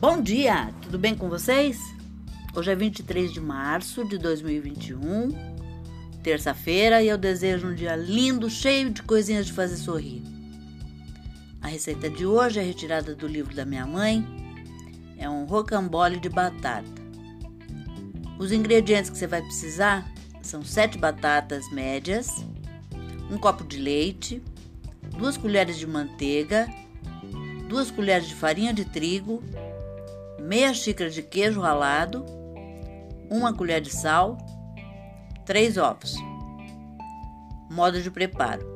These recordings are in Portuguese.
Bom dia, tudo bem com vocês? Hoje é 23 de março de 2021, terça-feira, e eu desejo um dia lindo, cheio de coisinhas de fazer sorrir. A receita de hoje é retirada do livro da minha mãe, é um rocambole de batata. Os ingredientes que você vai precisar são 7 batatas médias, um copo de leite, duas colheres de manteiga, duas colheres de farinha de trigo, meia xícara de queijo ralado, uma colher de sal, três ovos. Modo de preparo: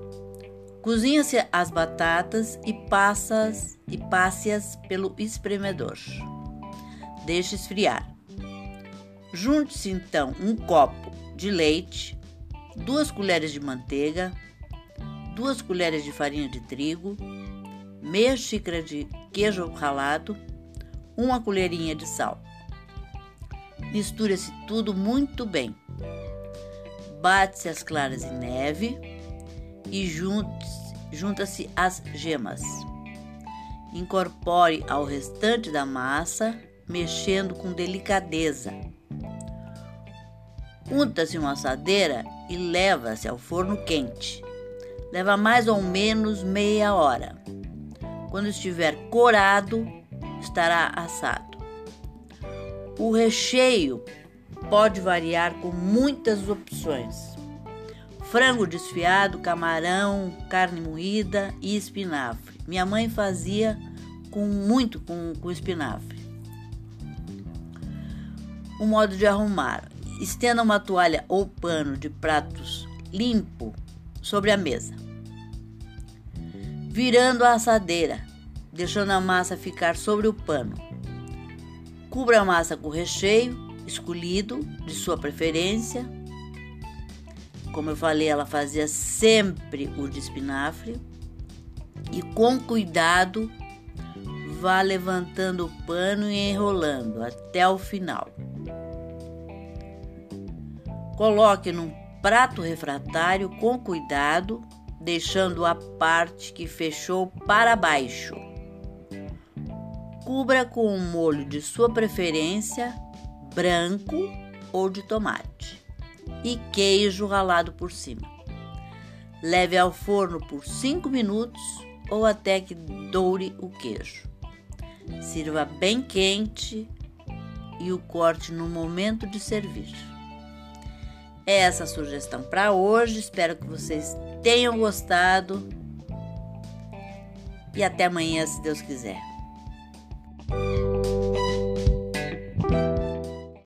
cozinha-se as batatas e passas e passe-as pelo espremedor. Deixe esfriar. Junte-se então um copo de leite, duas colheres de manteiga, duas colheres de farinha de trigo, meia xícara de queijo ralado, uma colherinha de sal. Misture-se tudo muito bem. Bate-se as claras em neve e junta-se as gemas. Incorpore ao restante da massa, mexendo com delicadeza. Unta-se uma assadeira e leva-se ao forno quente. Leva mais ou menos meia hora. Quando estiver corado, estará assado. O recheio pode variar com muitas opções: frango desfiado, camarão, carne moída e espinafre. Minha mãe fazia com muito com, com espinafre. O modo de arrumar: estenda uma toalha ou pano de pratos limpo sobre a mesa virando a assadeira, deixando a massa ficar sobre o pano. Cubra a massa com recheio escolhido de sua preferência. Como eu falei, ela fazia sempre o de espinafre. E com cuidado, vá levantando o pano e enrolando até o final. Coloque num prato refratário com cuidado deixando a parte que fechou para baixo. Cubra com um molho de sua preferência, branco ou de tomate, e queijo ralado por cima. Leve ao forno por 5 minutos ou até que doure o queijo. Sirva bem quente e o corte no momento de servir. É essa a sugestão para hoje. Espero que vocês tenham gostado. E até amanhã, se Deus quiser.